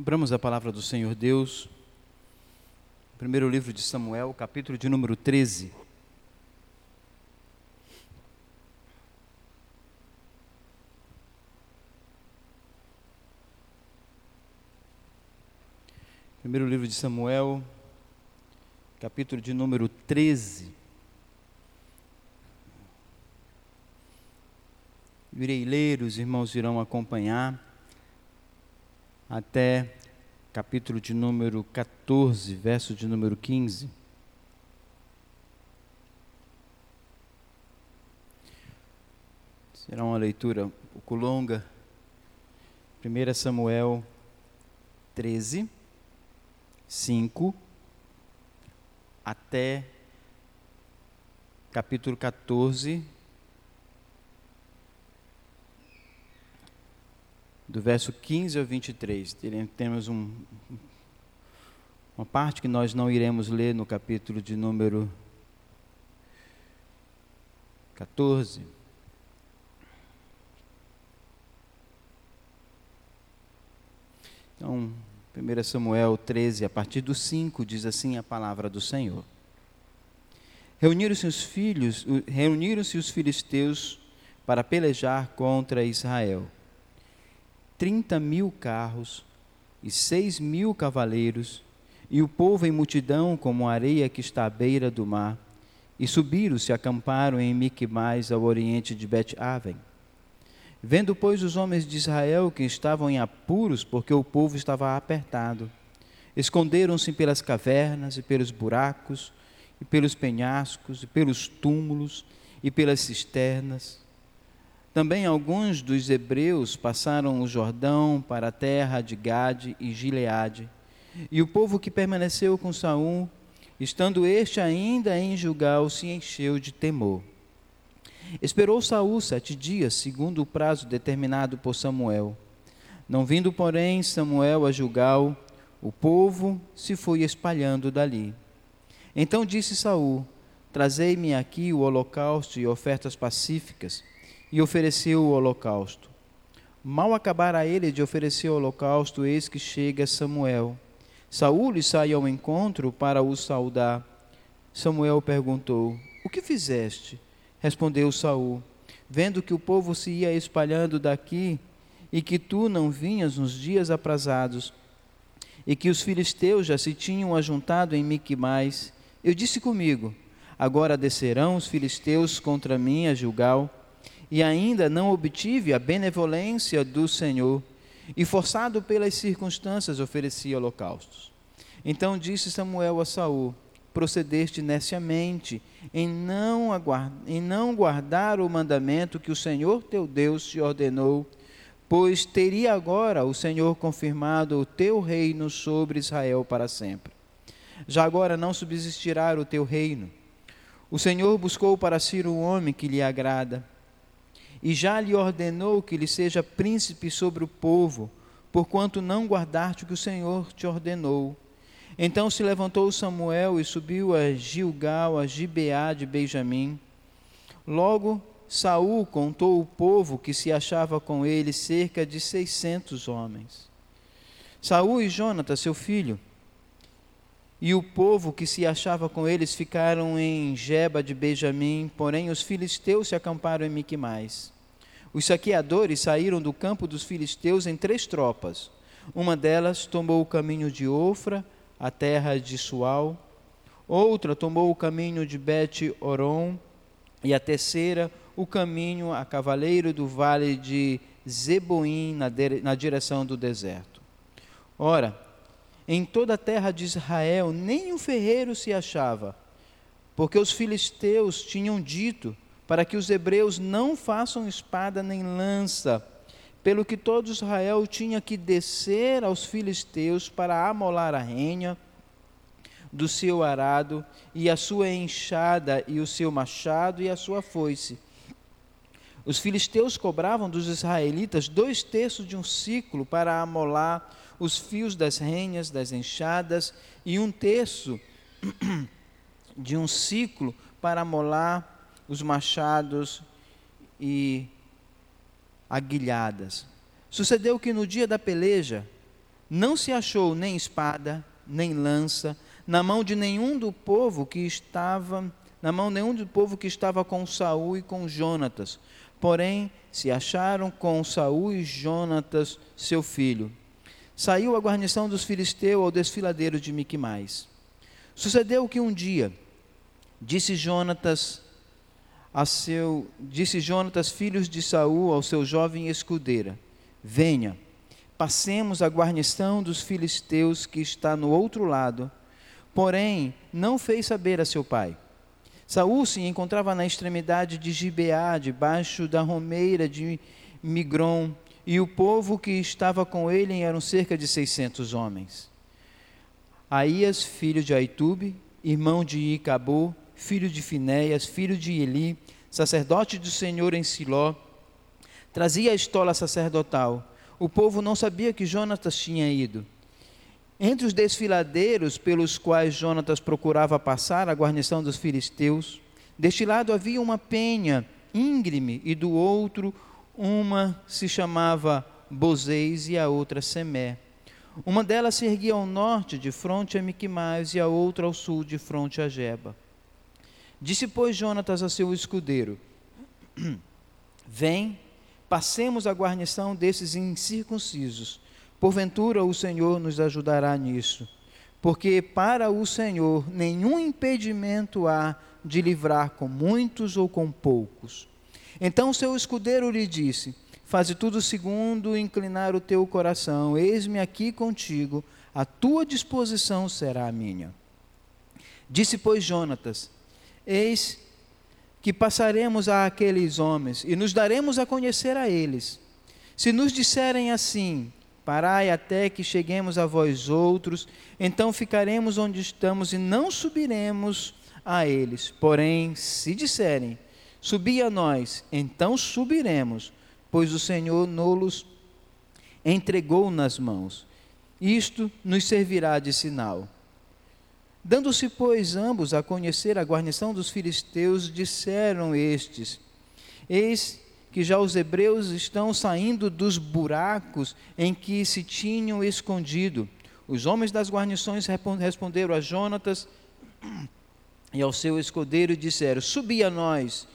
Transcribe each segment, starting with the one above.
Abramos a palavra do Senhor Deus. Primeiro livro de Samuel, capítulo de número 13. Primeiro livro de Samuel, capítulo de número 13. Irei ler, os irmãos irão acompanhar até capítulo de número 14, verso de número 15. Será uma leitura um pouco longa. 1 Samuel 13, 5 até capítulo 14, do verso 15 ao 23. Temos um, uma parte que nós não iremos ler no capítulo de número 14. Então, 1 Samuel 13, a partir do 5, diz assim a palavra do Senhor. Reuniram-se os filhos, reuniram-se os filisteus para pelejar contra Israel. 30 mil carros e seis mil cavaleiros, e o povo em multidão como a areia que está à beira do mar. E subiram-se acamparam em Miquimais, ao oriente de Bet-Aven. Vendo, pois, os homens de Israel que estavam em apuros, porque o povo estava apertado, esconderam-se pelas cavernas e pelos buracos, e pelos penhascos, e pelos túmulos, e pelas cisternas, também alguns dos hebreus passaram o Jordão para a terra de Gade e Gileade. E o povo que permaneceu com Saul, estando este ainda em Gilgal, se encheu de temor. Esperou Saul sete dias, segundo o prazo determinado por Samuel. Não vindo, porém, Samuel a Gilgal, o povo se foi espalhando dali. Então disse Saul: Trazei-me aqui o holocausto e ofertas pacíficas e ofereceu o holocausto. Mal acabara ele de oferecer o holocausto, eis que chega Samuel. Saúl lhe sai ao encontro para o saudar. Samuel perguntou: O que fizeste? Respondeu Saul: Vendo que o povo se ia espalhando daqui e que tu não vinhas nos dias aprazados, e que os filisteus já se tinham ajuntado em Miquimais, eu disse comigo: Agora descerão os filisteus contra mim a Gilgal e ainda não obtive a benevolência do Senhor, e forçado pelas circunstâncias oferecia holocaustos. Então disse Samuel a Saul: Procedeste neciamente em não, aguardar, em não guardar o mandamento que o Senhor teu Deus te ordenou, pois teria agora o Senhor confirmado o teu reino sobre Israel para sempre. Já agora não subsistirá o teu reino. O Senhor buscou para si um homem que lhe agrada e já lhe ordenou que lhe seja príncipe sobre o povo, porquanto não guardaste o que o Senhor te ordenou. Então se levantou Samuel e subiu a Gilgal, a Gibeá de Benjamim. Logo Saul contou o povo que se achava com ele, cerca de seiscentos homens. Saul e Jonatas, seu filho, e o povo que se achava com eles ficaram em Geba de Benjamim, porém os filisteus se acamparam em Miquimais. Os saqueadores saíram do campo dos filisteus em três tropas. Uma delas tomou o caminho de Ofra, a terra de Sual. Outra tomou o caminho de Bet-Oron. E a terceira, o caminho a cavaleiro do vale de Zeboim, na, na direção do deserto. Ora, em toda a terra de Israel nem um ferreiro se achava, porque os filisteus tinham dito para que os hebreus não façam espada nem lança, pelo que todo Israel tinha que descer aos filisteus para amolar a renha do seu arado e a sua enxada e o seu machado e a sua foice. Os filisteus cobravam dos israelitas dois terços de um ciclo para amolar os fios das renhas, das enxadas, e um terço de um ciclo para amolar os machados e aguilhadas. Sucedeu que no dia da peleja, não se achou nem espada, nem lança, na mão de nenhum do povo que estava, na mão nenhum do povo que estava com Saul e com Jonatas. Porém, se acharam com Saul e Jonatas, seu filho. Saiu a guarnição dos filisteus ao desfiladeiro de Miquimais. Sucedeu que um dia disse Jonatas a seu disse Jonatas, filhos de Saul, ao seu jovem escudeira: Venha, passemos a guarnição dos filisteus que está no outro lado. Porém, não fez saber a seu pai. Saul se encontrava na extremidade de Gibeá, debaixo da romeira de Migron, e o povo que estava com ele eram cerca de seiscentos homens. Aías, filho de Aitube, irmão de Icabô, filho de Finéias, filho de Eli, sacerdote do Senhor em Siló, trazia a estola sacerdotal. O povo não sabia que Jonatas tinha ido. Entre os desfiladeiros pelos quais Jonatas procurava passar a guarnição dos filisteus, deste lado havia uma penha íngreme e do outro uma se chamava Bozeis e a outra Semé. Uma delas se erguia ao norte, de fronte a Miquimais, e a outra ao sul, de fronte a Geba. Disse, pois, Jonatas a seu escudeiro: Vem, passemos a guarnição desses incircuncisos. Porventura o Senhor nos ajudará nisso. Porque para o Senhor nenhum impedimento há de livrar com muitos ou com poucos. Então seu escudeiro lhe disse: Faze tudo segundo inclinar o teu coração. Eis-me aqui contigo, a tua disposição será a minha. Disse, pois, Jonatas: Eis que passaremos a aqueles homens e nos daremos a conhecer a eles. Se nos disserem assim: Parai até que cheguemos a vós outros, então ficaremos onde estamos e não subiremos a eles. Porém, se disserem: Subi a nós, então subiremos, pois o Senhor nos entregou nas mãos. Isto nos servirá de sinal. Dando-se, pois, ambos a conhecer a guarnição dos filisteus, disseram estes: Eis que já os hebreus estão saindo dos buracos em que se tinham escondido. Os homens das guarnições responderam a Jonatas e ao seu escudeiro e disseram: Subi a nós,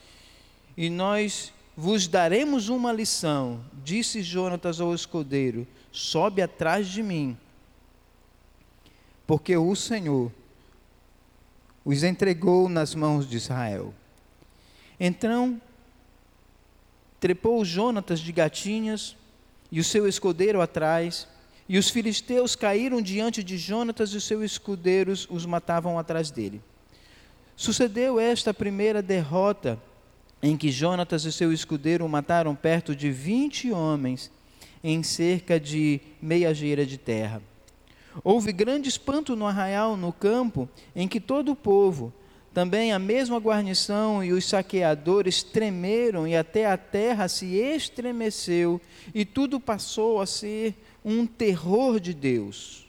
e nós vos daremos uma lição. Disse Jonatas ao escudeiro: Sobe atrás de mim, porque o Senhor os entregou nas mãos de Israel. Então, trepou Jonatas de gatinhas e o seu escudeiro atrás, e os filisteus caíram diante de Jonatas e os seus escudeiros os matavam atrás dele. Sucedeu esta primeira derrota em que Jonatas e seu escudeiro mataram perto de vinte homens em cerca de meia geira de terra. Houve grande espanto no arraial, no campo, em que todo o povo, também a mesma guarnição e os saqueadores tremeram e até a terra se estremeceu e tudo passou a ser um terror de Deus.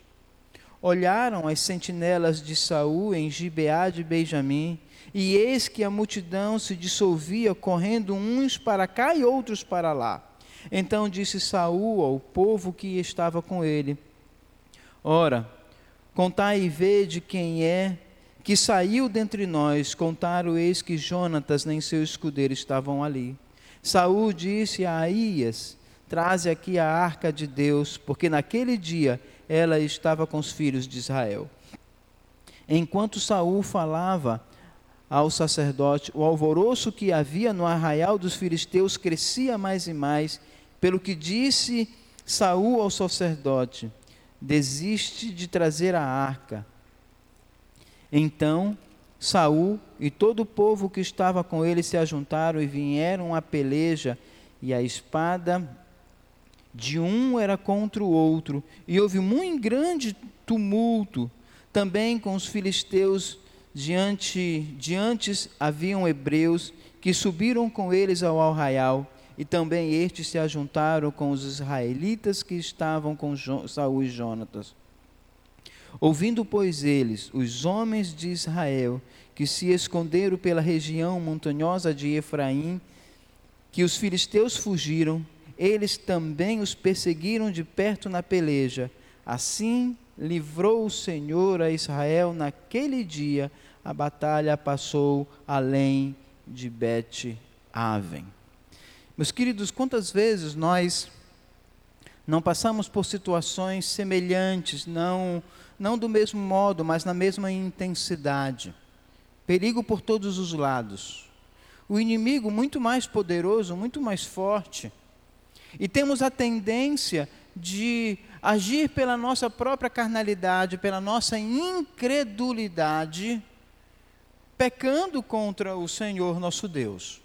Olharam as sentinelas de Saul em Gibeá de Benjamim e eis que a multidão se dissolvia correndo uns para cá e outros para lá. Então disse Saul ao povo que estava com ele: Ora, contai e vede quem é que saiu dentre nós. Contaram eis que Jonatas nem seu escudeiro estavam ali. Saul disse a Aías: Traze aqui a arca de Deus, porque naquele dia ela estava com os filhos de Israel. Enquanto Saul falava ao sacerdote, o alvoroço que havia no arraial dos filisteus crescia mais e mais, pelo que disse Saul ao sacerdote: desiste de trazer a arca. Então Saul e todo o povo que estava com ele se ajuntaram e vieram à peleja, e a espada de um era contra o outro, e houve muito grande tumulto também com os filisteus diante diante haviam hebreus que subiram com eles ao arraial e também estes se ajuntaram com os israelitas que estavam com Saul e Jonatas. Ouvindo, pois, eles, os homens de Israel, que se esconderam pela região montanhosa de Efraim, que os filisteus fugiram, eles também os perseguiram de perto na peleja, Assim livrou o Senhor a Israel naquele dia, a batalha passou além de Bet-Aven. Meus queridos, quantas vezes nós não passamos por situações semelhantes, não, não do mesmo modo, mas na mesma intensidade. Perigo por todos os lados. O inimigo muito mais poderoso, muito mais forte. E temos a tendência de agir pela nossa própria carnalidade, pela nossa incredulidade, pecando contra o Senhor nosso Deus.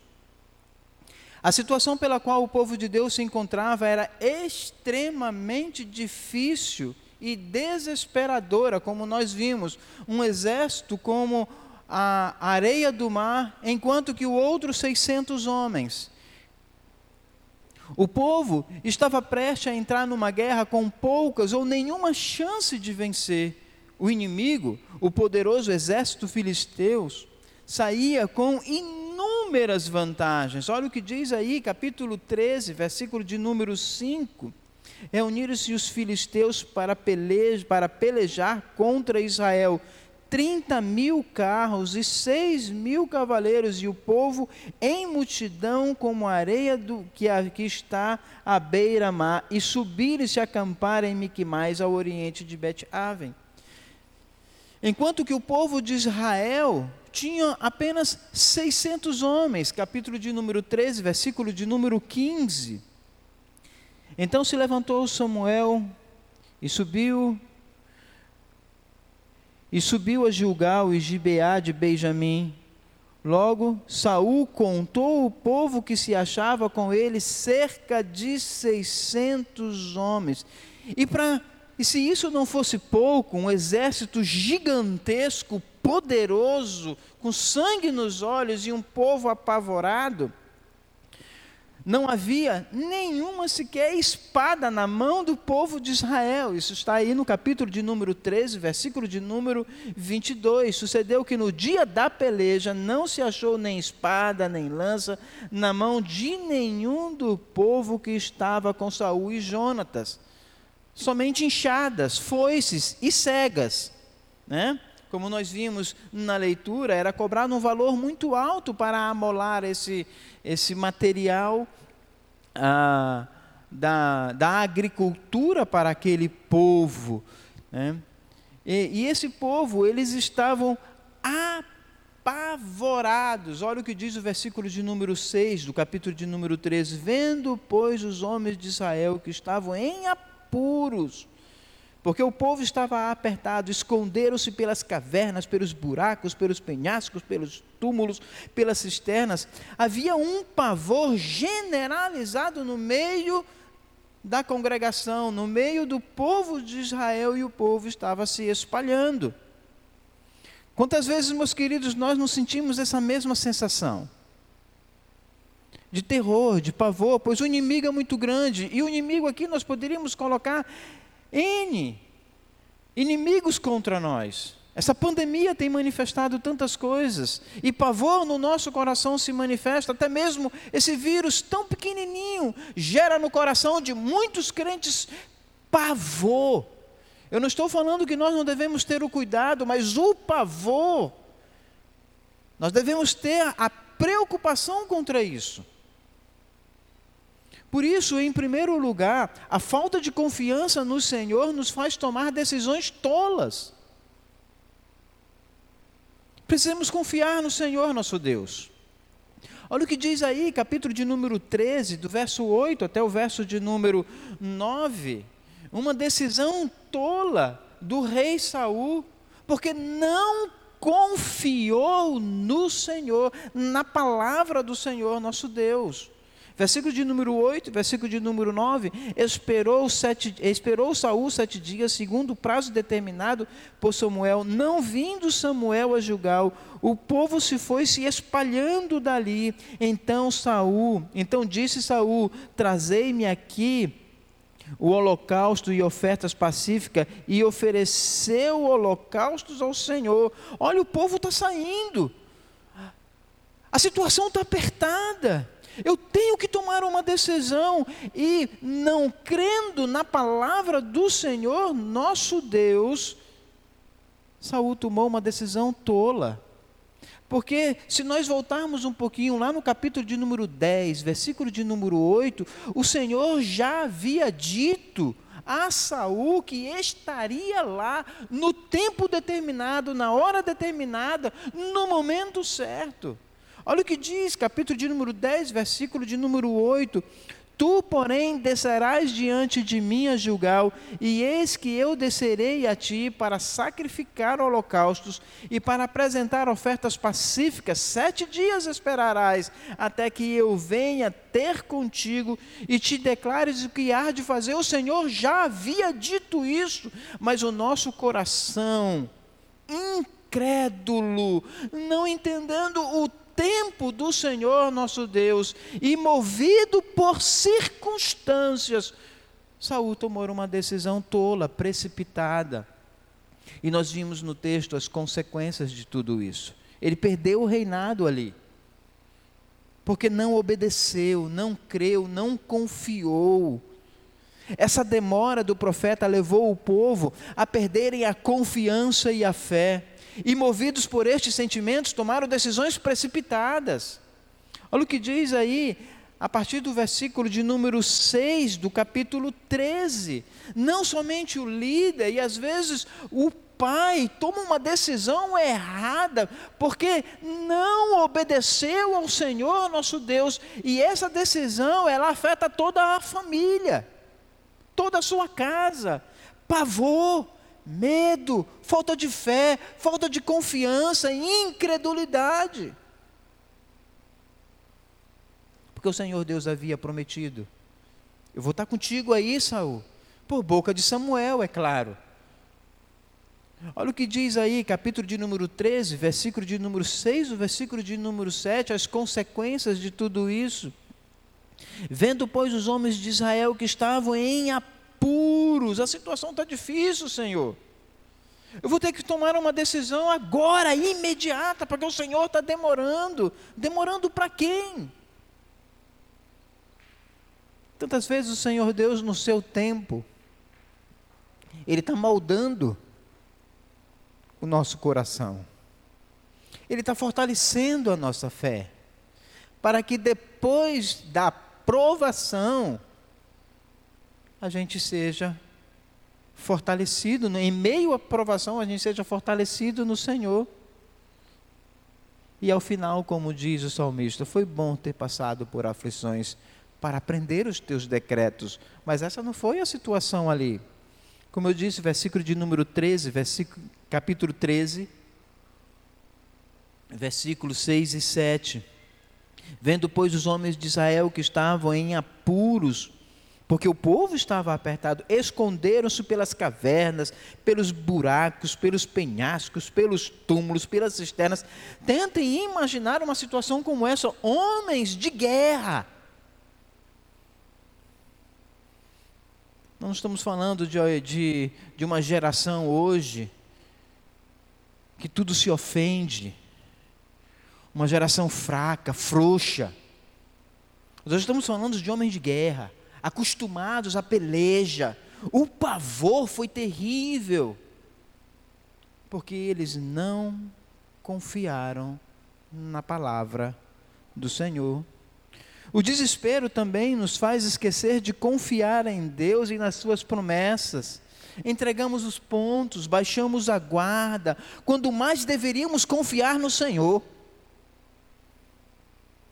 A situação pela qual o povo de Deus se encontrava era extremamente difícil e desesperadora, como nós vimos, um exército como a areia do mar, enquanto que o outro 600 homens. O povo estava prestes a entrar numa guerra com poucas ou nenhuma chance de vencer. O inimigo, o poderoso exército filisteus, saía com inúmeras vantagens. Olha o que diz aí, capítulo 13, versículo de número 5. Reuniram-se os filisteus para pelejar, para pelejar contra Israel 30 mil carros e 6 mil cavaleiros, e o povo em multidão como a areia do, que, está à beira-mar, e subiram e se acamparam em Miquimais, ao oriente de Bet-Aven. Enquanto que o povo de Israel tinha apenas 600 homens, capítulo de número 13, versículo de número 15. Então se levantou Samuel e subiu e subiu a Gilgal e Gibeá de Benjamim. Logo, Saul contou o povo que se achava com ele, cerca de 600 homens. E, pra, e se isso não fosse pouco, um exército gigantesco, poderoso, com sangue nos olhos e um povo apavorado, não havia nenhuma sequer espada na mão do povo de Israel. Isso está aí no capítulo de número 13, versículo de número 22. Sucedeu que no dia da peleja não se achou nem espada, nem lança na mão de nenhum do povo que estava com Saul e Jonatas. Somente enxadas, foices e cegas, né? Como nós vimos na leitura, era cobrado um valor muito alto para amolar esse esse material ah, da, da agricultura para aquele povo. Né? E, e esse povo, eles estavam apavorados. Olha o que diz o versículo de número 6 do capítulo de número 13. Vendo, pois, os homens de Israel que estavam em apuros, porque o povo estava apertado, esconderam-se pelas cavernas, pelos buracos, pelos penhascos, pelos túmulos, pelas cisternas. Havia um pavor generalizado no meio da congregação, no meio do povo de Israel, e o povo estava se espalhando. Quantas vezes, meus queridos, nós não sentimos essa mesma sensação? De terror, de pavor, pois o inimigo é muito grande, e o inimigo aqui nós poderíamos colocar N inimigos contra nós. Essa pandemia tem manifestado tantas coisas, e pavor no nosso coração se manifesta, até mesmo esse vírus tão pequenininho gera no coração de muitos crentes pavor. Eu não estou falando que nós não devemos ter o cuidado, mas o pavor, nós devemos ter a preocupação contra isso. Por isso, em primeiro lugar, a falta de confiança no Senhor nos faz tomar decisões tolas. Precisamos confiar no Senhor nosso Deus. Olha o que diz aí, capítulo de número 13, do verso 8 até o verso de número 9. Uma decisão tola do rei Saul, porque não confiou no Senhor, na palavra do Senhor nosso Deus. Versículo de número 8, versículo de número 9, esperou, sete, esperou Saul sete dias, segundo o prazo determinado por Samuel, não vindo Samuel a Gilgal, o povo se foi se espalhando dali. Então Saul, então disse Saul: Trazei-me aqui o holocausto e ofertas pacíficas, e ofereceu holocaustos ao Senhor. Olha, o povo está saindo, a situação está apertada. Eu tenho que tomar uma decisão e não crendo na palavra do Senhor, nosso Deus, Saul tomou uma decisão tola. Porque se nós voltarmos um pouquinho lá no capítulo de número 10, versículo de número 8, o Senhor já havia dito a Saul que estaria lá no tempo determinado, na hora determinada, no momento certo. Olha o que diz, capítulo de número 10, versículo de número 8: Tu, porém, descerás diante de mim a Gilgal, e eis que eu descerei a ti para sacrificar holocaustos e para apresentar ofertas pacíficas. Sete dias esperarás, até que eu venha ter contigo e te declares o que há de fazer. O Senhor já havia dito isso, mas o nosso coração, incrédulo, não entendendo o tempo do Senhor nosso Deus e movido por circunstâncias, Saul tomou uma decisão tola, precipitada. E nós vimos no texto as consequências de tudo isso. Ele perdeu o reinado ali. Porque não obedeceu, não creu, não confiou. Essa demora do profeta levou o povo a perderem a confiança e a fé e movidos por estes sentimentos tomaram decisões precipitadas. Olha o que diz aí, a partir do versículo de número 6 do capítulo 13. Não somente o líder, e às vezes o pai toma uma decisão errada, porque não obedeceu ao Senhor nosso Deus, e essa decisão ela afeta toda a família, toda a sua casa. Pavor, medo, falta de fé, falta de confiança, incredulidade. Porque o Senhor Deus havia prometido: Eu vou estar contigo aí, Saul, por boca de Samuel, é claro. Olha o que diz aí, capítulo de número 13, versículo de número 6, o versículo de número 7, as consequências de tudo isso. Vendo, pois, os homens de Israel que estavam em puros. A situação está difícil, Senhor. Eu vou ter que tomar uma decisão agora, imediata, porque o Senhor está demorando. Demorando para quem? Tantas vezes o Senhor Deus, no seu tempo, Ele está moldando o nosso coração. Ele está fortalecendo a nossa fé. Para que depois da provação, a gente seja fortalecido, em meio à provação, a gente seja fortalecido no Senhor. E ao final, como diz o salmista, foi bom ter passado por aflições para aprender os teus decretos, mas essa não foi a situação ali. Como eu disse, versículo de número 13, versículo, capítulo 13, versículos 6 e 7. Vendo, pois, os homens de Israel que estavam em apuros, porque o povo estava apertado, esconderam-se pelas cavernas, pelos buracos, pelos penhascos, pelos túmulos, pelas cisternas. Tentem imaginar uma situação como essa: homens de guerra. Não estamos falando de, de, de uma geração hoje que tudo se ofende, uma geração fraca, frouxa. Nós estamos falando de homens de guerra acostumados à peleja. O pavor foi terrível, porque eles não confiaram na palavra do Senhor. O desespero também nos faz esquecer de confiar em Deus e nas Suas promessas. Entregamos os pontos, baixamos a guarda, quando mais deveríamos confiar no Senhor.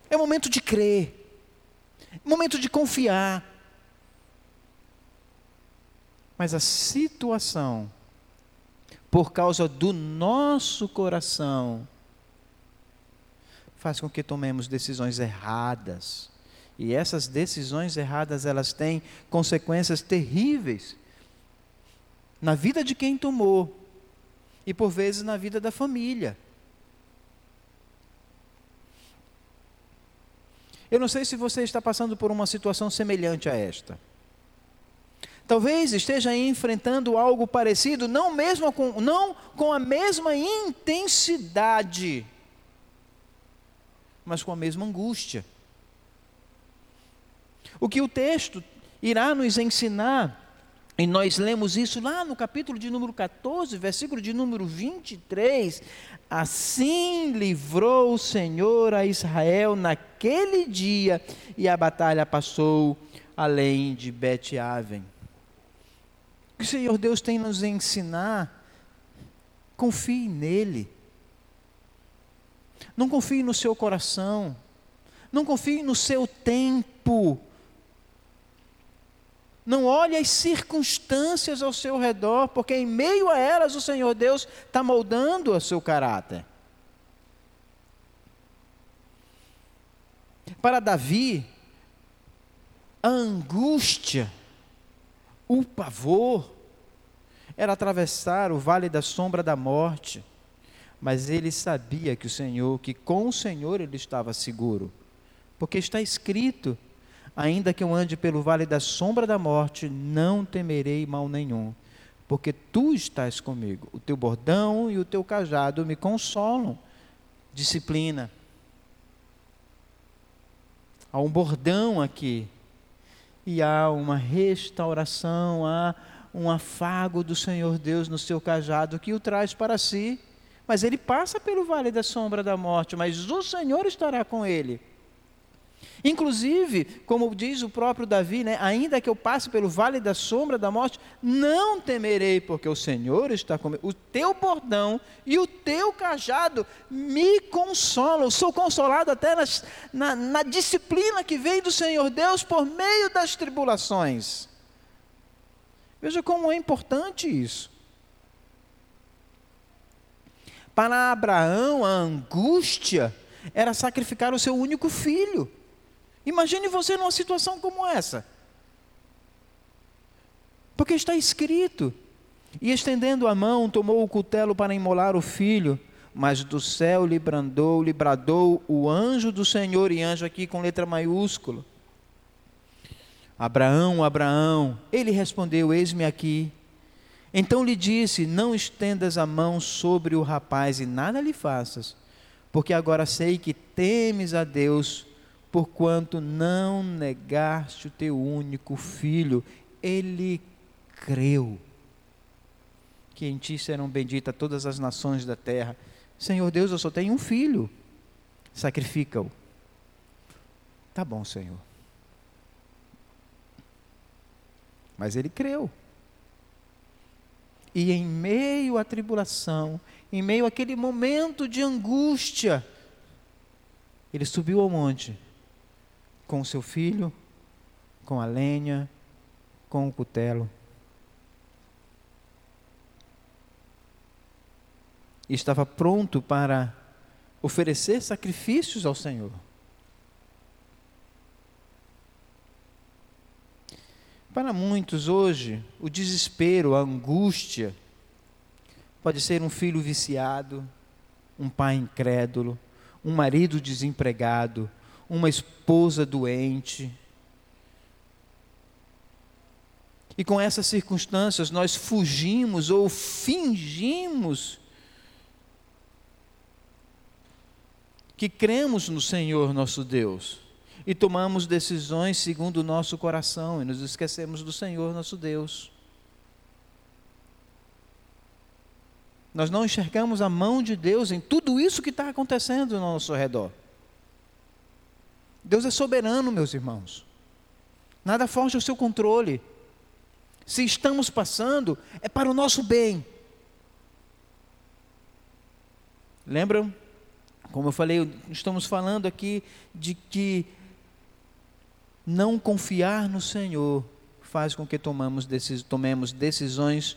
É momento de crer, momento de confiar. Mas a situação, por causa do nosso coração, faz com que tomemos decisões erradas. E essas decisões erradas, elas têm consequências terríveis na vida de quem tomou e por vezes na vida da família. Eu não sei se você está passando por uma situação semelhante a esta. Talvez esteja enfrentando algo parecido, não, mesmo com, não com a mesma intensidade, mas com a mesma angústia. O que o texto irá nos ensinar, e nós lemos isso lá no capítulo de número 14, versículo de número 23. Assim livrou o Senhor a Israel naquele dia, e a batalha passou além de Bet-Aven. Que o Senhor Deus tem nos ensinar, confie nele. Não confie no seu coração. Não confie no seu tempo. Não olhe as circunstâncias ao seu redor, porque em meio a elas o Senhor Deus está moldando o seu caráter. Para Davi, a angústia, o pavor, era atravessar o vale da sombra da morte, mas ele sabia que o Senhor, que com o Senhor ele estava seguro, porque está escrito: ainda que eu ande pelo vale da sombra da morte, não temerei mal nenhum, porque tu estás comigo. O teu bordão e o teu cajado me consolam. Disciplina. Há um bordão aqui, e há uma restauração, há um afago do Senhor Deus no seu cajado que o traz para si. Mas ele passa pelo vale da sombra da morte, mas o Senhor estará com ele. Inclusive, como diz o próprio Davi, né, ainda que eu passe pelo vale da sombra da morte, não temerei, porque o Senhor está comigo. O teu bordão e o teu cajado me consolam. Sou consolado até nas, na, na disciplina que vem do Senhor Deus por meio das tribulações. Veja como é importante isso. Para Abraão, a angústia era sacrificar o seu único filho. Imagine você numa situação como essa. Porque está escrito: E estendendo a mão, tomou o cutelo para imolar o filho, mas do céu lhe brandou, lhe bradou o anjo do Senhor, e anjo aqui com letra maiúscula. Abraão, Abraão, ele respondeu: Eis-me aqui. Então lhe disse: Não estendas a mão sobre o rapaz e nada lhe faças, porque agora sei que temes a Deus porquanto não negaste o teu único filho. Ele creu que em ti serão benditas todas as nações da terra. Senhor Deus, eu só tenho um filho. Sacrifica-o. Tá bom, Senhor. Mas ele creu. E em meio à tribulação, em meio àquele momento de angústia, ele subiu ao monte com o seu filho, com a lenha, com o cutelo. E estava pronto para oferecer sacrifícios ao Senhor. Para muitos hoje, o desespero, a angústia, pode ser um filho viciado, um pai incrédulo, um marido desempregado, uma esposa doente. E com essas circunstâncias nós fugimos ou fingimos que cremos no Senhor nosso Deus e tomamos decisões segundo o nosso coração e nos esquecemos do Senhor nosso Deus. Nós não enxergamos a mão de Deus em tudo isso que está acontecendo ao nosso redor. Deus é soberano, meus irmãos. Nada foge ao seu controle. Se estamos passando, é para o nosso bem. Lembram? Como eu falei, estamos falando aqui de que não confiar no Senhor faz com que tomamos tomemos decisões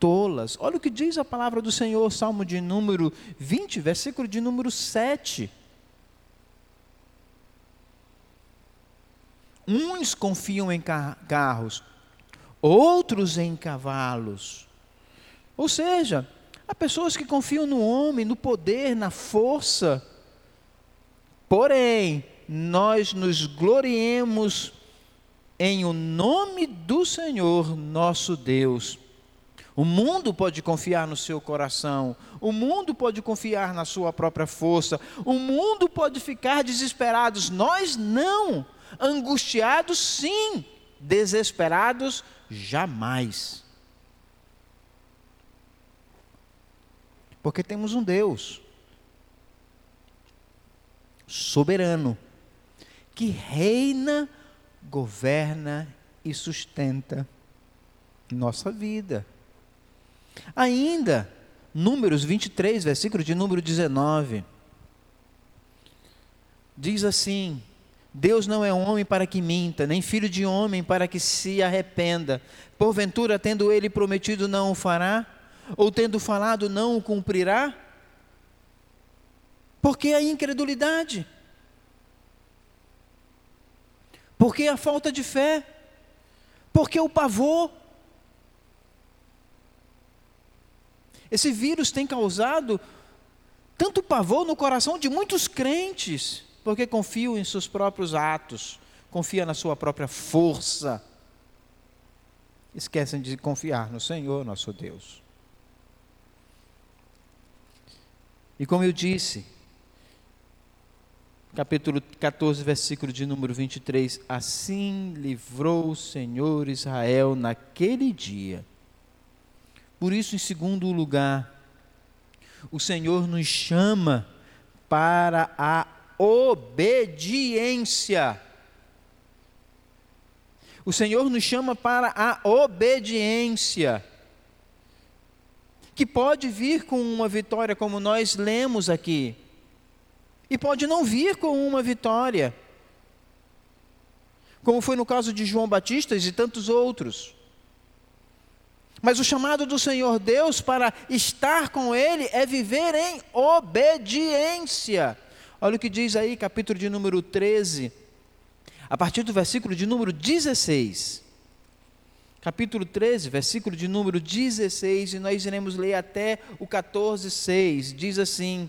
tolas. Olha o que diz a palavra do Senhor, Salmo de número 20, versículo de número 7. Uns confiam em carros, outros em cavalos. Ou seja, há pessoas que confiam no homem, no poder, na força. Porém, nós nos gloriemos em o nome do Senhor nosso Deus. O mundo pode confiar no seu coração, o mundo pode confiar na sua própria força, o mundo pode ficar desesperado, nós não. Angustiados, sim, desesperados, jamais. Porque temos um Deus soberano que reina, governa e sustenta nossa vida. Ainda, Números 23, versículo de número 19, diz assim: Deus não é homem para que minta, nem filho de homem para que se arrependa. Porventura, tendo ele prometido, não o fará? ou tendo falado não o cumprirá? Por que a incredulidade? Por que a falta de fé? Por que o pavor? Esse vírus tem causado tanto pavor no coração de muitos crentes, porque confiam em seus próprios atos, confiam na sua própria força. Esquecem de confiar no Senhor, nosso Deus. E como eu disse, capítulo 14, versículo de número 23, assim livrou o Senhor Israel naquele dia. Por isso, em segundo lugar, o Senhor nos chama para a obediência. O Senhor nos chama para a obediência que pode vir com uma vitória, como nós lemos aqui, e pode não vir com uma vitória, como foi no caso de João Batista e tantos outros. Mas o chamado do Senhor Deus para estar com Ele é viver em obediência. Olha o que diz aí, capítulo de número 13, a partir do versículo de número 16 capítulo 13, versículo de número 16, e nós iremos ler até o 14, 6. Diz assim: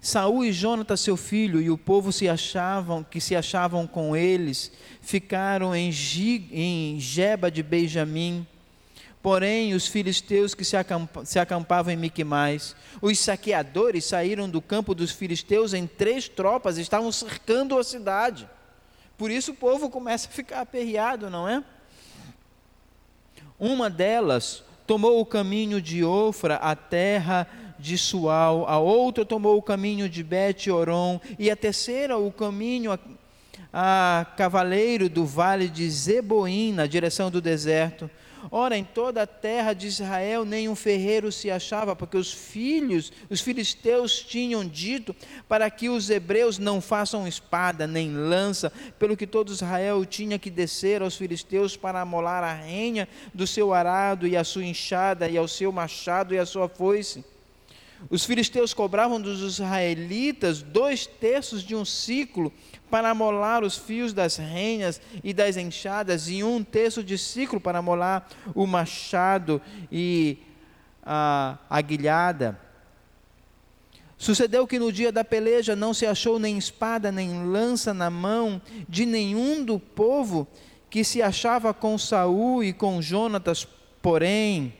Saul e Jonatas, seu filho, e o povo se achavam, que se achavam com eles, ficaram em, em Geba de Benjamim. Porém, os filisteus que se, acampa, se acampavam em Miquimais, os saqueadores saíram do campo dos filisteus em três tropas, estavam cercando a cidade. Por isso o povo começa a ficar aperreado, não é? Uma delas tomou o caminho de Ofra, a terra de Sual, a outra tomou o caminho de Bet-Oron, e a terceira o caminho a, a cavaleiro do vale de Zeboim, na direção do deserto. Ora, em toda a terra de Israel nenhum ferreiro se achava, porque os filhos, os filisteus tinham dito para que os hebreus não façam espada nem lança, pelo que todo Israel tinha que descer aos filisteus para amolar a renha do seu arado e a sua enxada e ao seu machado e a sua foice. Os filisteus cobravam dos israelitas dois terços de um ciclo para amolar os fios das renhas e das enxadas, e um terço de ciclo para amolar o machado e a aguilhada. Sucedeu que no dia da peleja não se achou nem espada nem lança na mão de nenhum do povo que se achava com Saul e com Jonatas, porém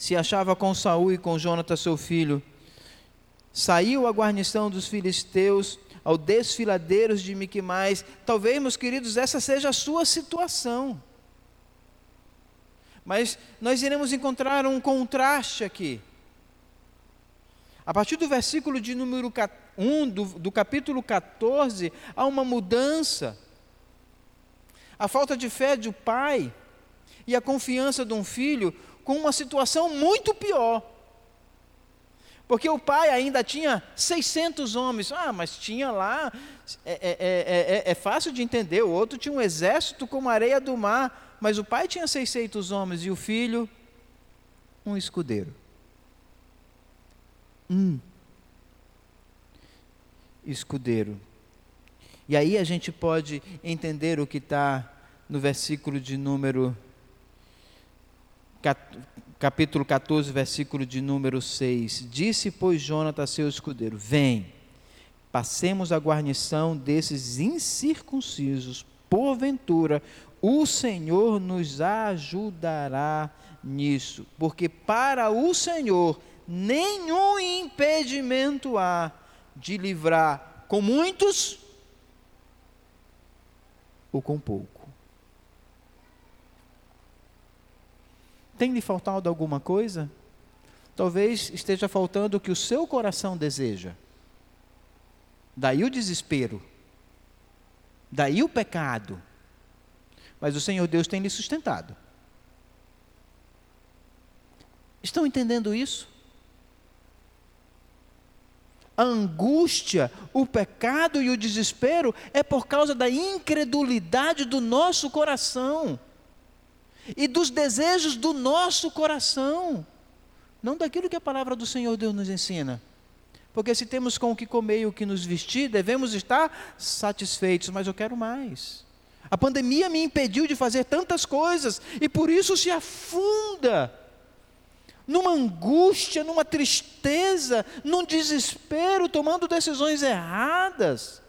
se achava com Saul e com Jonatas seu filho. Saiu a guarnição dos filisteus ao desfiladeiros de Miquimais. Talvez, meus queridos, essa seja a sua situação. Mas nós iremos encontrar um contraste aqui. A partir do versículo de número 1 do, do capítulo 14, há uma mudança. A falta de fé de um pai e a confiança de um filho com uma situação muito pior. Porque o pai ainda tinha 600 homens. Ah, mas tinha lá. É, é, é, é, fácil de entender. O outro tinha um exército como a areia do mar. Mas o pai tinha 600 homens e o filho, um escudeiro. Um escudeiro. E aí a gente pode entender o que está no versículo de número capítulo 14, versículo de número 6. Disse, pois, Jonatas, seu escudeiro: Vem, passemos a guarnição desses incircuncisos, porventura o Senhor nos ajudará nisso, porque para o Senhor nenhum impedimento há de livrar com muitos ou com pouco. Tem lhe faltado alguma coisa? Talvez esteja faltando o que o seu coração deseja. Daí o desespero. Daí o pecado. Mas o Senhor Deus tem lhe sustentado. Estão entendendo isso? A angústia, o pecado e o desespero é por causa da incredulidade do nosso coração e dos desejos do nosso coração, não daquilo que a palavra do Senhor Deus nos ensina. Porque se temos com o que comer e o que nos vestir, devemos estar satisfeitos, mas eu quero mais. A pandemia me impediu de fazer tantas coisas e por isso se afunda numa angústia, numa tristeza, num desespero, tomando decisões erradas.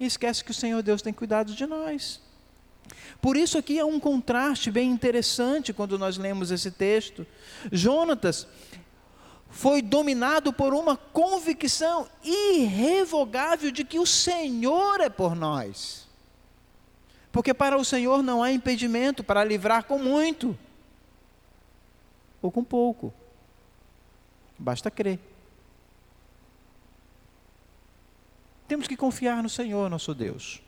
E esquece que o Senhor Deus tem cuidado de nós. Por isso aqui é um contraste bem interessante quando nós lemos esse texto. Jonatas foi dominado por uma convicção irrevogável de que o Senhor é por nós. Porque para o Senhor não há impedimento para livrar com muito ou com pouco. Basta crer. Temos que confiar no Senhor, nosso Deus.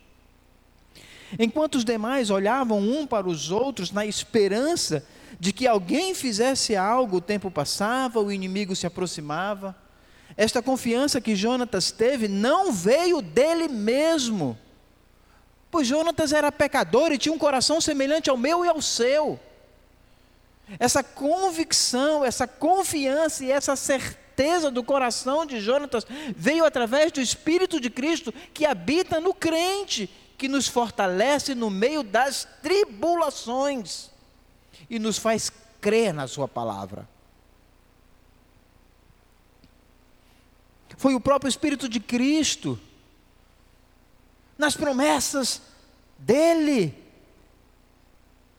Enquanto os demais olhavam um para os outros na esperança de que alguém fizesse algo, o tempo passava, o inimigo se aproximava. Esta confiança que Jonatas teve não veio dele mesmo, pois Jonatas era pecador e tinha um coração semelhante ao meu e ao seu. Essa convicção, essa confiança e essa certeza do coração de Jonatas veio através do Espírito de Cristo que habita no crente que nos fortalece no meio das tribulações e nos faz crer na Sua palavra. Foi o próprio Espírito de Cristo, nas promessas dele,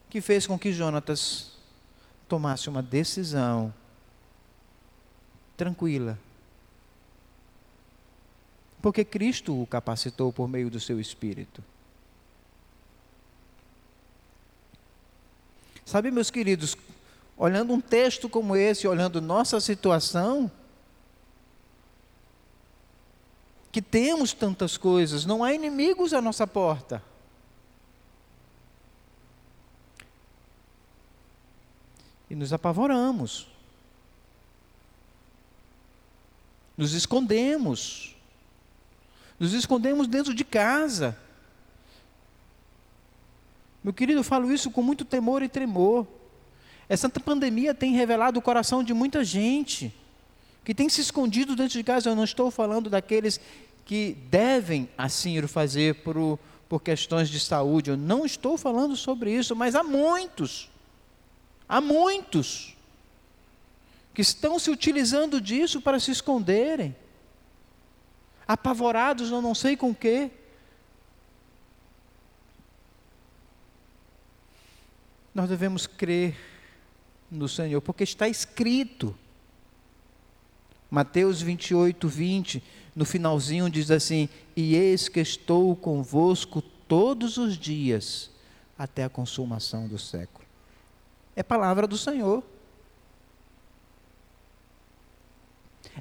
que fez com que Jonatas tomasse uma decisão tranquila. Porque Cristo o capacitou por meio do seu Espírito. Sabe, meus queridos, olhando um texto como esse, olhando nossa situação, que temos tantas coisas, não há inimigos à nossa porta. E nos apavoramos. Nos escondemos. Nos escondemos dentro de casa. Meu querido, eu falo isso com muito temor e tremor. Essa pandemia tem revelado o coração de muita gente que tem se escondido dentro de casa. Eu não estou falando daqueles que devem assim o fazer por, por questões de saúde. Eu não estou falando sobre isso, mas há muitos, há muitos que estão se utilizando disso para se esconderem apavorados, eu não sei com o quê. Nós devemos crer no Senhor, porque está escrito. Mateus 28, 20, no finalzinho diz assim: E eis que estou convosco todos os dias, até a consumação do século. É palavra do Senhor.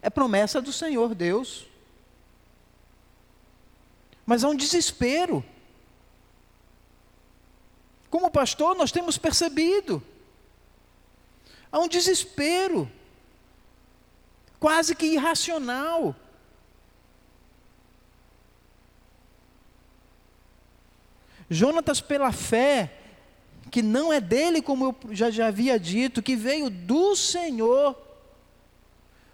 É promessa do Senhor Deus mas há um desespero. Como pastor, nós temos percebido. Há um desespero, quase que irracional. Jonatas, pela fé, que não é dele, como eu já, já havia dito, que veio do Senhor,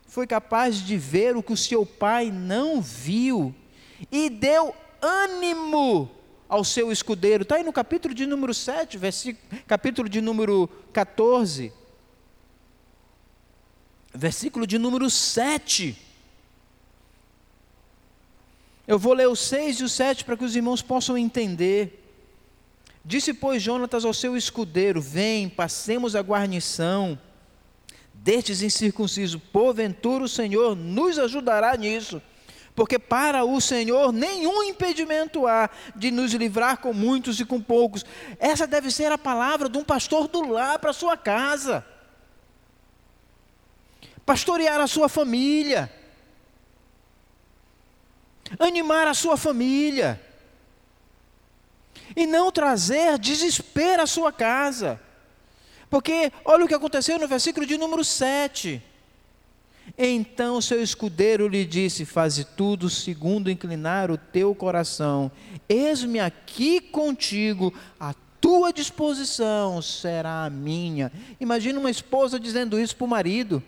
foi capaz de ver o que o seu pai não viu e deu ânimo ao seu escudeiro. Está aí no capítulo de número 7, versículo, capítulo de número 14. Versículo de número 7. Eu vou ler o 6 e o 7 para que os irmãos possam entender. Disse, pois, Jonatas ao seu escudeiro: Vem, passemos a guarnição destes incircuncisos, porventura o Senhor nos ajudará nisso Porque para o Senhor nenhum impedimento há de nos livrar com muitos e com poucos. Essa deve ser a palavra de um pastor do lar para sua casa. Pastorear a sua família. Animar a sua família. E não trazer desespero à sua casa. Porque olha o que aconteceu no versículo de número 7. Então seu escudeiro lhe disse: Faze tudo segundo inclinar o teu coração. Eis-me aqui contigo, a tua disposição será a minha. Imagina uma esposa dizendo isso para o marido.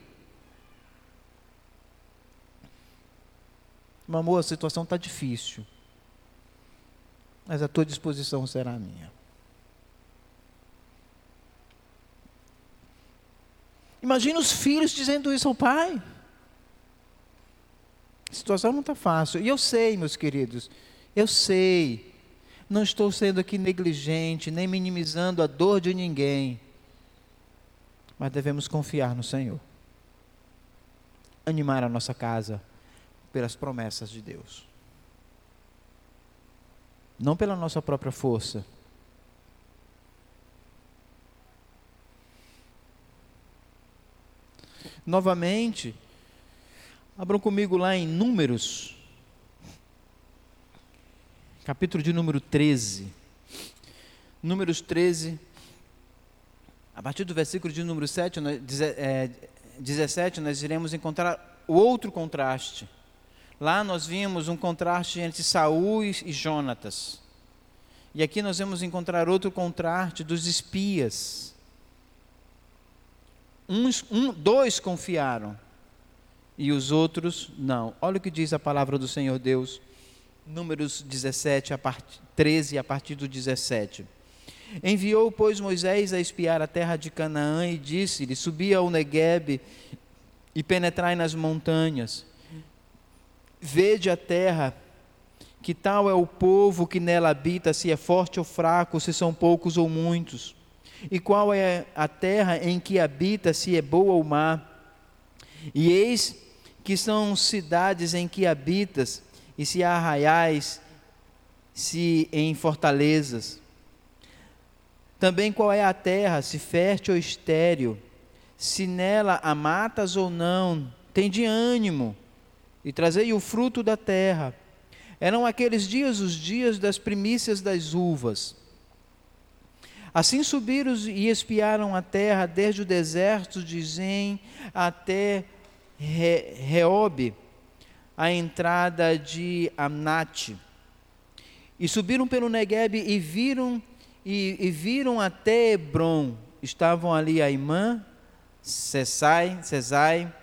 Meu amor, a situação está difícil, mas a tua disposição será a minha. Imagina os filhos dizendo isso ao pai. A situação não está fácil. E eu sei, meus queridos, eu sei. Não estou sendo aqui negligente, nem minimizando a dor de ninguém. Mas devemos confiar no Senhor. Animar a nossa casa pelas promessas de Deus. Não pela nossa própria força, novamente. Abram comigo lá em Números, capítulo de número 13. Números 13, a partir do versículo de número 7, é, 17, nós iremos encontrar o outro contraste. Lá nós vimos um contraste entre Saul e Jonatas. E aqui nós vamos encontrar outro contraste dos espias. Uns, um, dois confiaram e os outros não. Olha o que diz a palavra do Senhor Deus, Números 17, a part... 13, a partir do 17. Enviou, pois, Moisés a espiar a terra de Canaã e disse-lhe: Subi ao Neguebe e penetrai nas montanhas. Vede a terra, que tal é o povo que nela habita, se é forte ou fraco, se são poucos ou muitos e qual é a terra em que habita, se é boa ou má. E eis que são cidades em que habitas, e se arraiais, se em fortalezas. Também qual é a terra, se fértil ou estéril, se nela a matas ou não, tem de ânimo, e trazei o fruto da terra. Eram aqueles dias os dias das primícias das uvas. Assim subiram e espiaram a terra, desde o deserto de Zem até Reob, a entrada de Amnate. E subiram pelo Negueb e viram e, e viram até Hebron. Estavam ali Aimã, Sesai, Sesai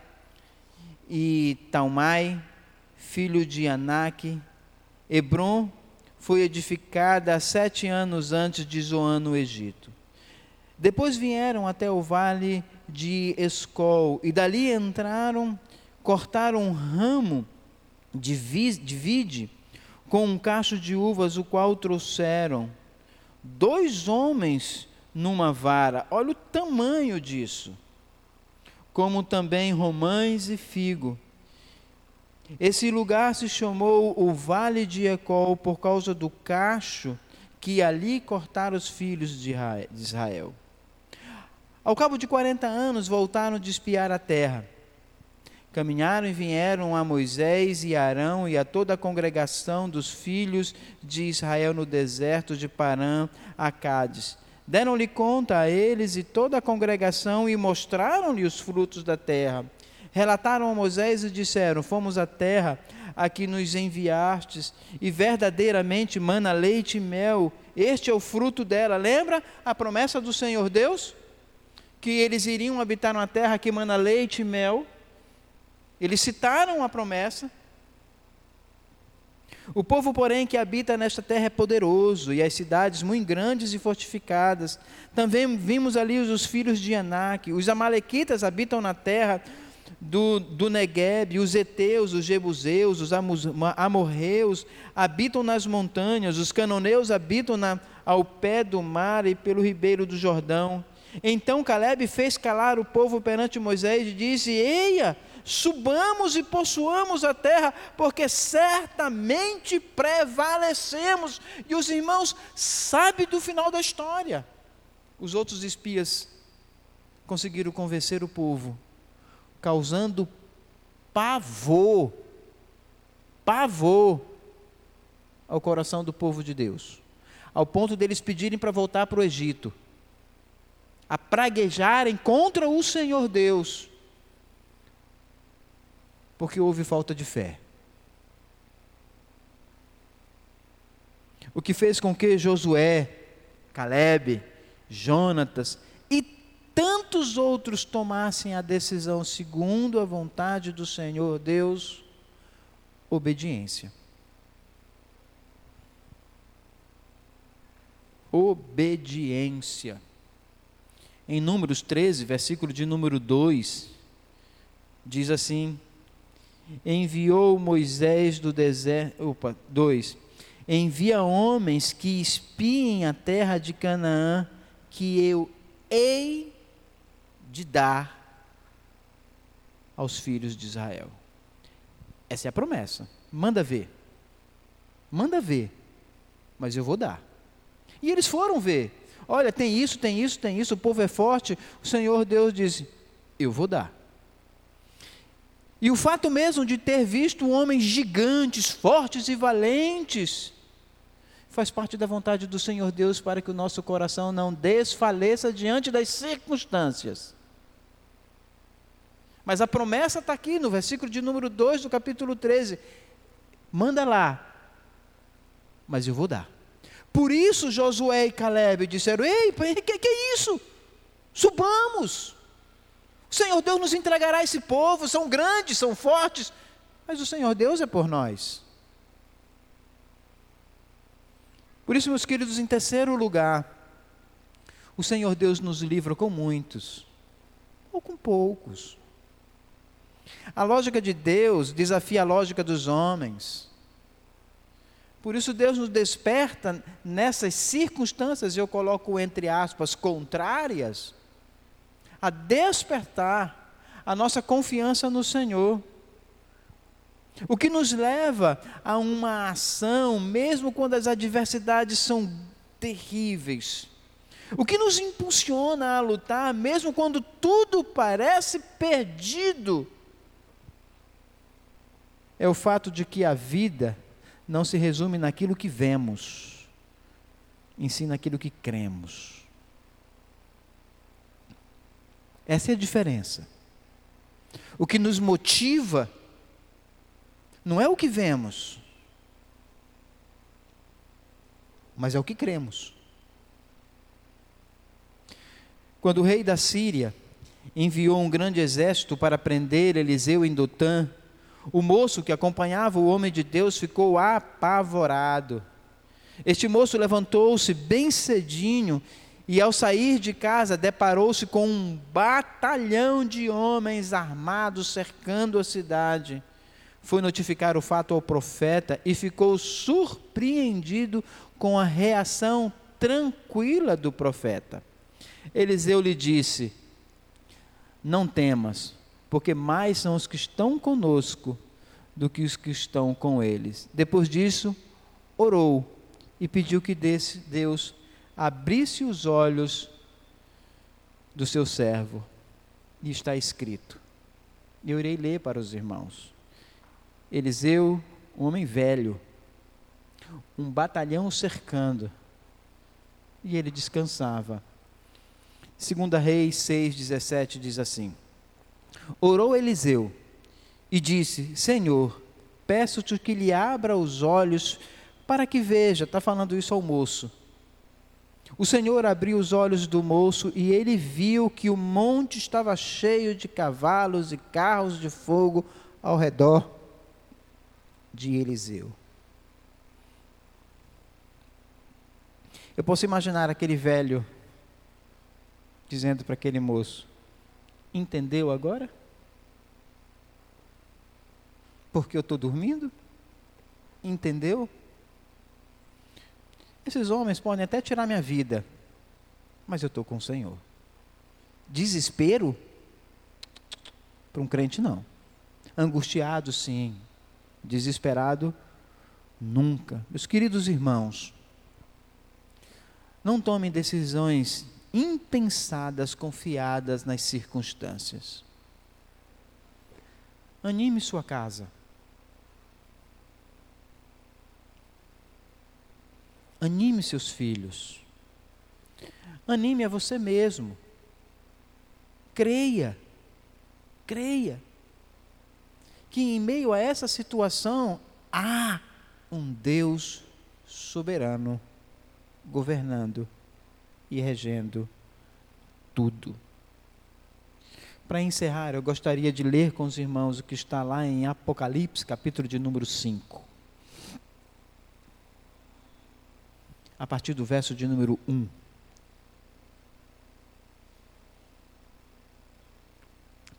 e Talmai, filho de Anak. Hebron foi edificada sete anos antes de Zoan no Egito. Depois vieram até o vale de Escol e dali entraram, cortaram um ramo de, de vide com um cacho de uvas, o qual trouxeram. Dois homens numa vara, olha o tamanho disso, como também romães e figo esse lugar se chamou o Vale de Ecol por causa do cacho que ali cortaram os filhos de Israel. Ao cabo de 40 anos voltaram de espiar a terra. Caminharam e vieram a Moisés e Arão e a toda a congregação dos filhos de Israel no deserto de Parã, a Cádiz. Deram-lhe conta a eles e toda a congregação e mostraram-lhe os frutos da terra relataram a Moisés e disseram: Fomos à terra a que nos enviastes, e verdadeiramente mana leite e mel, este é o fruto dela. Lembra a promessa do Senhor Deus? Que eles iriam habitar uma terra que mana leite e mel. Eles citaram a promessa. O povo, porém, que habita nesta terra é poderoso, e as cidades muito grandes e fortificadas. Também vimos ali os filhos de Anak. Os amalequitas habitam na terra, do, do Negueb, os Eteus, os Jebuseus, os Amorreus habitam nas montanhas, os canoneus habitam na, ao pé do mar e pelo ribeiro do Jordão. Então Caleb fez calar o povo perante Moisés e disse: Eia, subamos e possuamos a terra, porque certamente prevalecemos. E os irmãos sabem do final da história. Os outros espias conseguiram convencer o povo, causando pavor, pavor ao coração do povo de Deus, ao ponto deles pedirem para voltar para o Egito, a praguejarem contra o Senhor Deus, porque houve falta de fé. O que fez com que Josué, Caleb, Jonatas e tantos outros tomassem a decisão segundo a vontade do Senhor Deus, obediência. Obediência. Em Números 13, versículo de número 2, diz assim: Enviou Moisés do deserto. Opa, 2. Envia homens que espiem a terra de Canaã, que eu hei de dar aos filhos de Israel. Essa é a promessa. Manda ver. Manda ver. Mas eu vou dar. E eles foram ver. Olha, tem isso, tem isso, tem isso. O povo é forte. O Senhor Deus disse: Eu vou dar. E o fato mesmo de ter visto homens gigantes, fortes e valentes, faz parte da vontade do Senhor Deus para que o nosso coração não desfaleça diante das circunstâncias. Mas a promessa está aqui no versículo de número 2 do capítulo 13. Manda lá, mas eu vou dar. Por isso Josué e Caleb disseram: Ei, o que, que é isso? Subamos. O Senhor Deus nos entregará esse povo, são grandes, são fortes, mas o Senhor Deus é por nós. Por isso, meus queridos, em terceiro lugar, o Senhor Deus nos livra com muitos, ou com poucos. A lógica de Deus desafia a lógica dos homens. Por isso Deus nos desperta nessas circunstâncias, eu coloco entre aspas, contrárias, a despertar a nossa confiança no Senhor. O que nos leva a uma ação, mesmo quando as adversidades são terríveis. O que nos impulsiona a lutar, mesmo quando tudo parece perdido é o fato de que a vida não se resume naquilo que vemos, ensina aquilo que cremos. Essa é a diferença. O que nos motiva não é o que vemos, mas é o que cremos. Quando o rei da Síria enviou um grande exército para prender Eliseu em Dotã, o moço que acompanhava o homem de Deus ficou apavorado. Este moço levantou-se bem cedinho e, ao sair de casa, deparou-se com um batalhão de homens armados cercando a cidade. Foi notificar o fato ao profeta e ficou surpreendido com a reação tranquila do profeta. Eliseu lhe disse: Não temas porque mais são os que estão conosco do que os que estão com eles. Depois disso, orou e pediu que Deus abrisse os olhos do seu servo. E está escrito. Eu irei ler para os irmãos. Eliseu, um homem velho, um batalhão cercando, e ele descansava. Segunda Reis 6:17 diz assim: Orou Eliseu e disse: Senhor, peço-te que lhe abra os olhos para que veja. Está falando isso ao moço. O Senhor abriu os olhos do moço e ele viu que o monte estava cheio de cavalos e carros de fogo ao redor de Eliseu. Eu posso imaginar aquele velho dizendo para aquele moço: Entendeu agora? Porque eu estou dormindo? Entendeu? Esses homens podem até tirar minha vida, mas eu estou com o Senhor. Desespero? Para um crente, não. Angustiado, sim. Desesperado, nunca. Meus queridos irmãos, não tomem decisões impensadas, confiadas nas circunstâncias. Anime sua casa. Anime seus filhos. Anime a você mesmo. Creia. Creia. Que em meio a essa situação há um Deus soberano governando e regendo tudo. Para encerrar, eu gostaria de ler com os irmãos o que está lá em Apocalipse, capítulo de número 5. A partir do verso de número 1.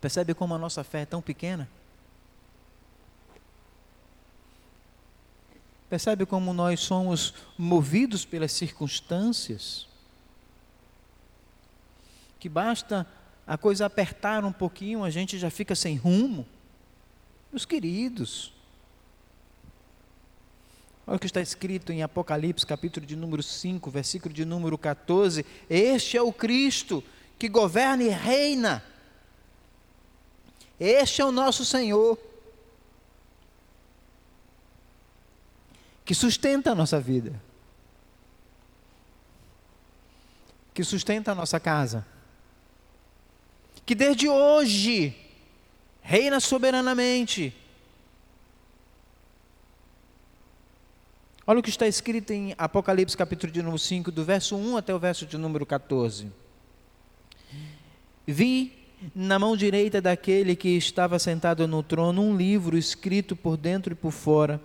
Percebe como a nossa fé é tão pequena? Percebe como nós somos movidos pelas circunstâncias? Que basta a coisa apertar um pouquinho, a gente já fica sem rumo. Meus queridos, olha o que está escrito em Apocalipse, capítulo de número 5, versículo de número 14: Este é o Cristo que governa e reina. Este é o nosso Senhor, que sustenta a nossa vida, que sustenta a nossa casa que desde hoje reina soberanamente. Olha o que está escrito em Apocalipse, capítulo de número 5, do verso 1 até o verso de número 14. Vi na mão direita daquele que estava sentado no trono um livro escrito por dentro e por fora,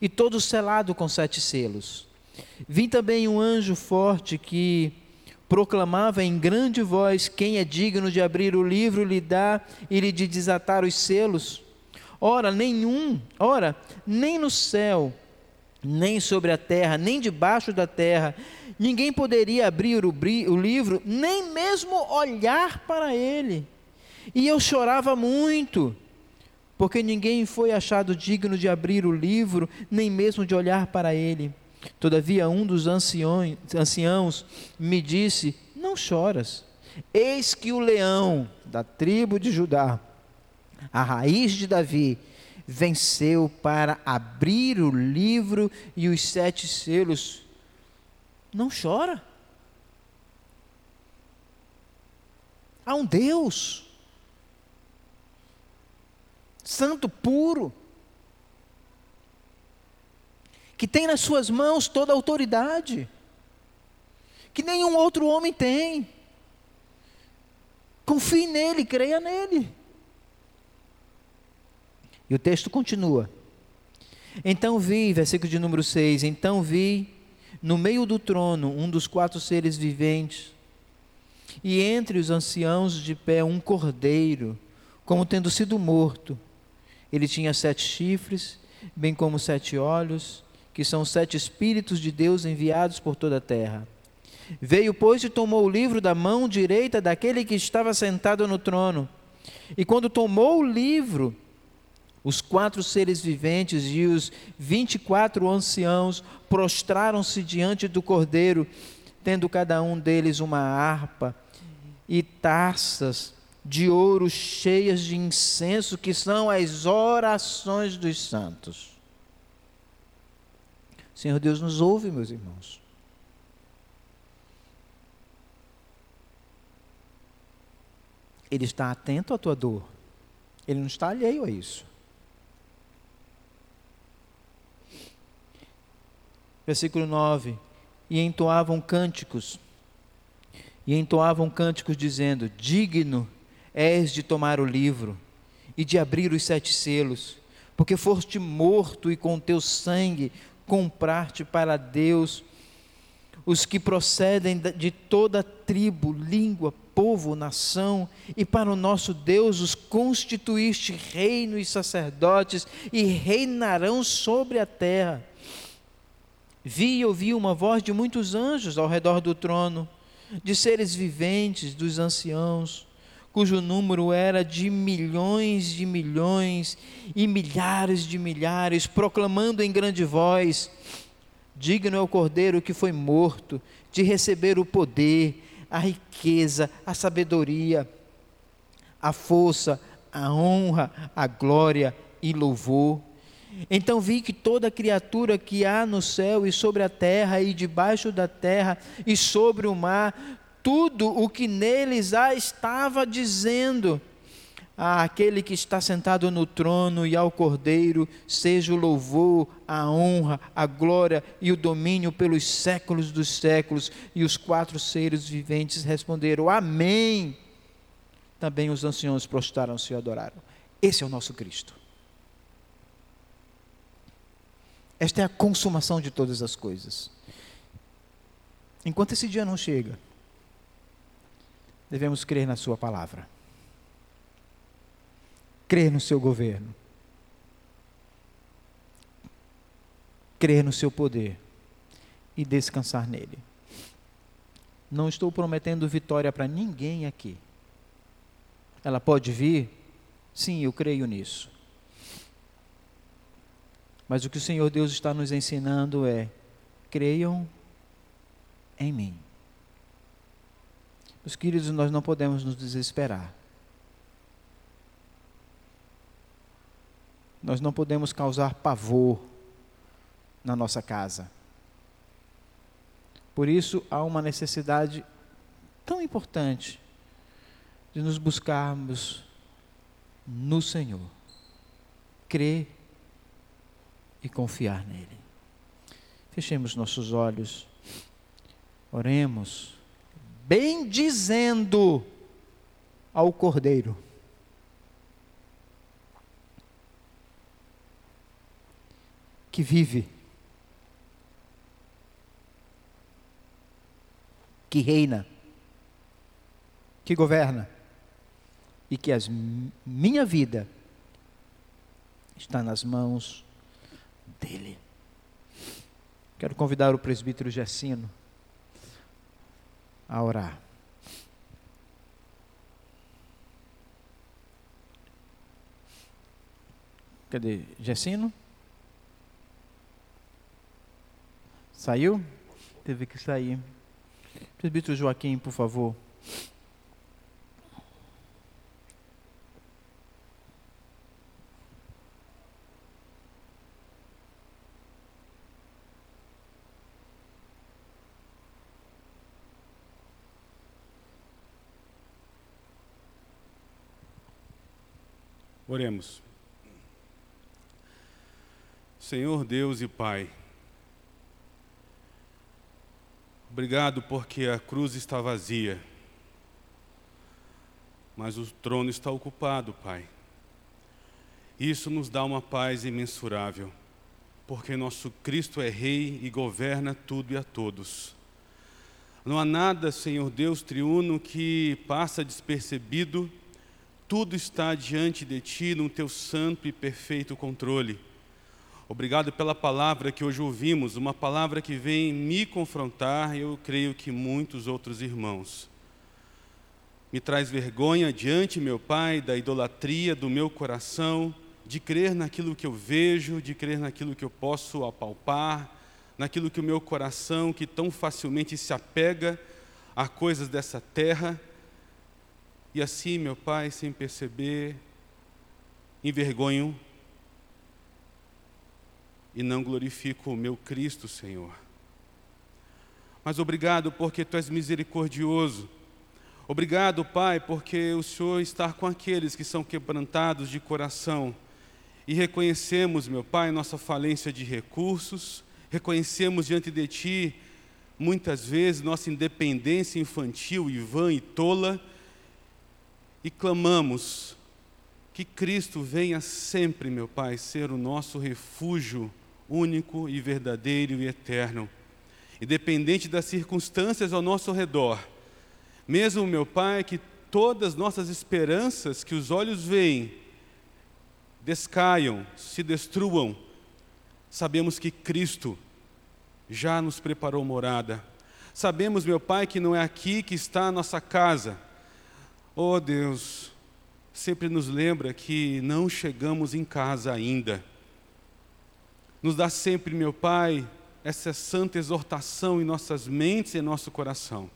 e todo selado com sete selos. Vi também um anjo forte que proclamava em grande voz: Quem é digno de abrir o livro, lhe dá e lhe de desatar os selos? Ora, nenhum, ora, nem no céu, nem sobre a terra, nem debaixo da terra, ninguém poderia abrir o, o livro, nem mesmo olhar para ele. E eu chorava muito, porque ninguém foi achado digno de abrir o livro, nem mesmo de olhar para ele. Todavia, um dos anciões, anciãos me disse: Não choras. Eis que o leão da tribo de Judá, a raiz de Davi, venceu para abrir o livro e os sete selos. Não chora. Há um Deus, santo, puro, que tem nas suas mãos toda a autoridade, que nenhum outro homem tem. Confie nele, creia nele. E o texto continua. Então vi, versículo de número 6, então vi no meio do trono um dos quatro seres viventes, e entre os anciãos de pé um cordeiro, como tendo sido morto. Ele tinha sete chifres, bem como sete olhos, que são sete Espíritos de Deus enviados por toda a terra. Veio, pois, e tomou o livro da mão direita daquele que estava sentado no trono. E quando tomou o livro, os quatro seres viventes e os vinte e quatro anciãos prostraram-se diante do cordeiro, tendo cada um deles uma harpa e taças de ouro cheias de incenso, que são as orações dos santos. Senhor Deus nos ouve, meus irmãos. Ele está atento à tua dor. Ele não está alheio a isso. Versículo 9: E entoavam cânticos, e entoavam cânticos dizendo: Digno és de tomar o livro e de abrir os sete selos, porque foste morto e com teu sangue comprar-te para Deus os que procedem de toda tribo, língua, povo, nação, e para o nosso Deus os constituíste reino e sacerdotes, e reinarão sobre a terra. Vi e ouvi uma voz de muitos anjos ao redor do trono, de seres viventes, dos anciãos, cujo número era de milhões de milhões e milhares de milhares, proclamando em grande voz: Digno é o cordeiro que foi morto de receber o poder, a riqueza, a sabedoria, a força, a honra, a glória e louvor. Então vi que toda criatura que há no céu e sobre a terra e debaixo da terra e sobre o mar, tudo o que neles há estava dizendo: Aquele que está sentado no trono e ao Cordeiro, seja o louvor, a honra, a glória e o domínio pelos séculos dos séculos. E os quatro seres viventes responderam: Amém. Também os anciãos prostraram-se e adoraram. Esse é o nosso Cristo. Esta é a consumação de todas as coisas. Enquanto esse dia não chega, devemos crer na Sua palavra, crer no seu governo, crer no seu poder e descansar nele. Não estou prometendo vitória para ninguém aqui. Ela pode vir? Sim, eu creio nisso. Mas o que o Senhor Deus está nos ensinando é: creiam em mim. Meus queridos, nós não podemos nos desesperar. Nós não podemos causar pavor na nossa casa. Por isso, há uma necessidade tão importante de nos buscarmos no Senhor, crer e confiar nele. Fechemos nossos olhos, oremos bendizendo ao Cordeiro. Que vive, que reina, que governa, e que as minha vida está nas mãos dele. Quero convidar o presbítero Gessino a orar. Cadê? Gessino? Saiu? Teve que sair. Presbítero Joaquim, por favor. Oremos. Senhor Deus e Pai, obrigado porque a cruz está vazia, mas o trono está ocupado, Pai. Isso nos dá uma paz imensurável, porque nosso Cristo é Rei e governa tudo e a todos. Não há nada, Senhor Deus triuno, que passa despercebido tudo está diante de ti no teu santo e perfeito controle. Obrigado pela palavra que hoje ouvimos, uma palavra que vem me confrontar, e eu creio que muitos outros irmãos. Me traz vergonha diante, meu Pai, da idolatria do meu coração, de crer naquilo que eu vejo, de crer naquilo que eu posso apalpar, naquilo que o meu coração, que tão facilmente se apega a coisas dessa terra, e assim, meu Pai, sem perceber, envergonho e não glorifico o meu Cristo, Senhor. Mas obrigado porque Tu és misericordioso. Obrigado, Pai, porque o Senhor está com aqueles que são quebrantados de coração. E reconhecemos, meu Pai, nossa falência de recursos, reconhecemos diante de Ti, muitas vezes, nossa independência infantil e vã e tola e clamamos que Cristo venha sempre, meu Pai, ser o nosso refúgio único e verdadeiro e eterno. Independente das circunstâncias ao nosso redor, mesmo, meu Pai, que todas nossas esperanças que os olhos veem descaiam, se destruam, sabemos que Cristo já nos preparou morada. Sabemos, meu Pai, que não é aqui que está a nossa casa, Oh Deus, sempre nos lembra que não chegamos em casa ainda. Nos dá sempre, meu Pai, essa santa exortação em nossas mentes e em nosso coração.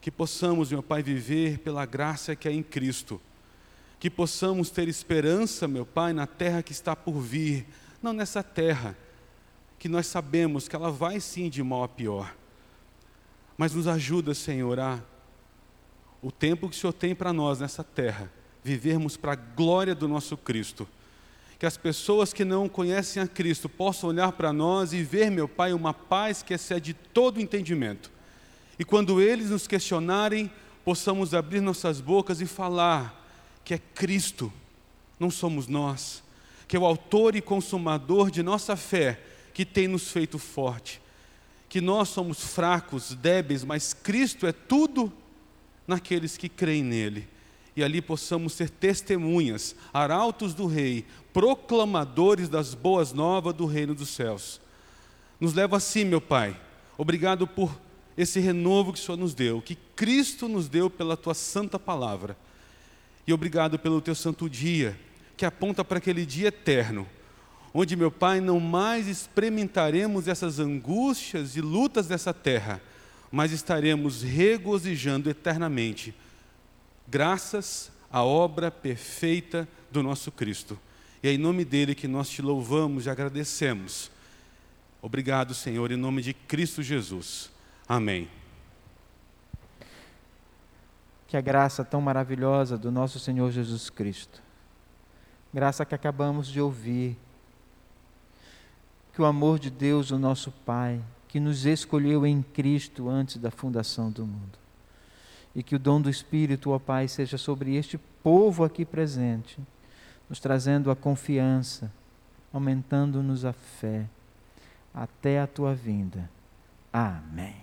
Que possamos, meu Pai, viver pela graça que é em Cristo. Que possamos ter esperança, meu Pai, na terra que está por vir, não nessa terra, que nós sabemos que ela vai sim de mal a pior. Mas nos ajuda, Senhor, a o tempo que o Senhor tem para nós nessa terra, vivermos para a glória do nosso Cristo. Que as pessoas que não conhecem a Cristo possam olhar para nós e ver, meu Pai, uma paz que excede todo entendimento. E quando eles nos questionarem, possamos abrir nossas bocas e falar que é Cristo, não somos nós, que é o autor e consumador de nossa fé que tem nos feito forte. Que nós somos fracos, débeis, mas Cristo é tudo naqueles que creem nele. E ali possamos ser testemunhas, arautos do Rei, proclamadores das boas novas do reino dos céus. Nos leva assim, meu Pai. Obrigado por esse renovo que o Senhor nos deu, que Cristo nos deu pela tua santa palavra. E obrigado pelo teu santo dia, que aponta para aquele dia eterno, onde, meu Pai, não mais experimentaremos essas angústias e lutas dessa terra, mas estaremos regozijando eternamente, graças à obra perfeita do nosso Cristo. E é em nome dele que nós te louvamos e agradecemos. Obrigado, Senhor, em nome de Cristo Jesus. Amém. Que a graça tão maravilhosa do nosso Senhor Jesus Cristo, graça que acabamos de ouvir, que o amor de Deus, o nosso Pai, que nos escolheu em Cristo antes da fundação do mundo. E que o dom do Espírito, ó Pai, seja sobre este povo aqui presente, nos trazendo a confiança, aumentando-nos a fé, até a tua vinda. Amém.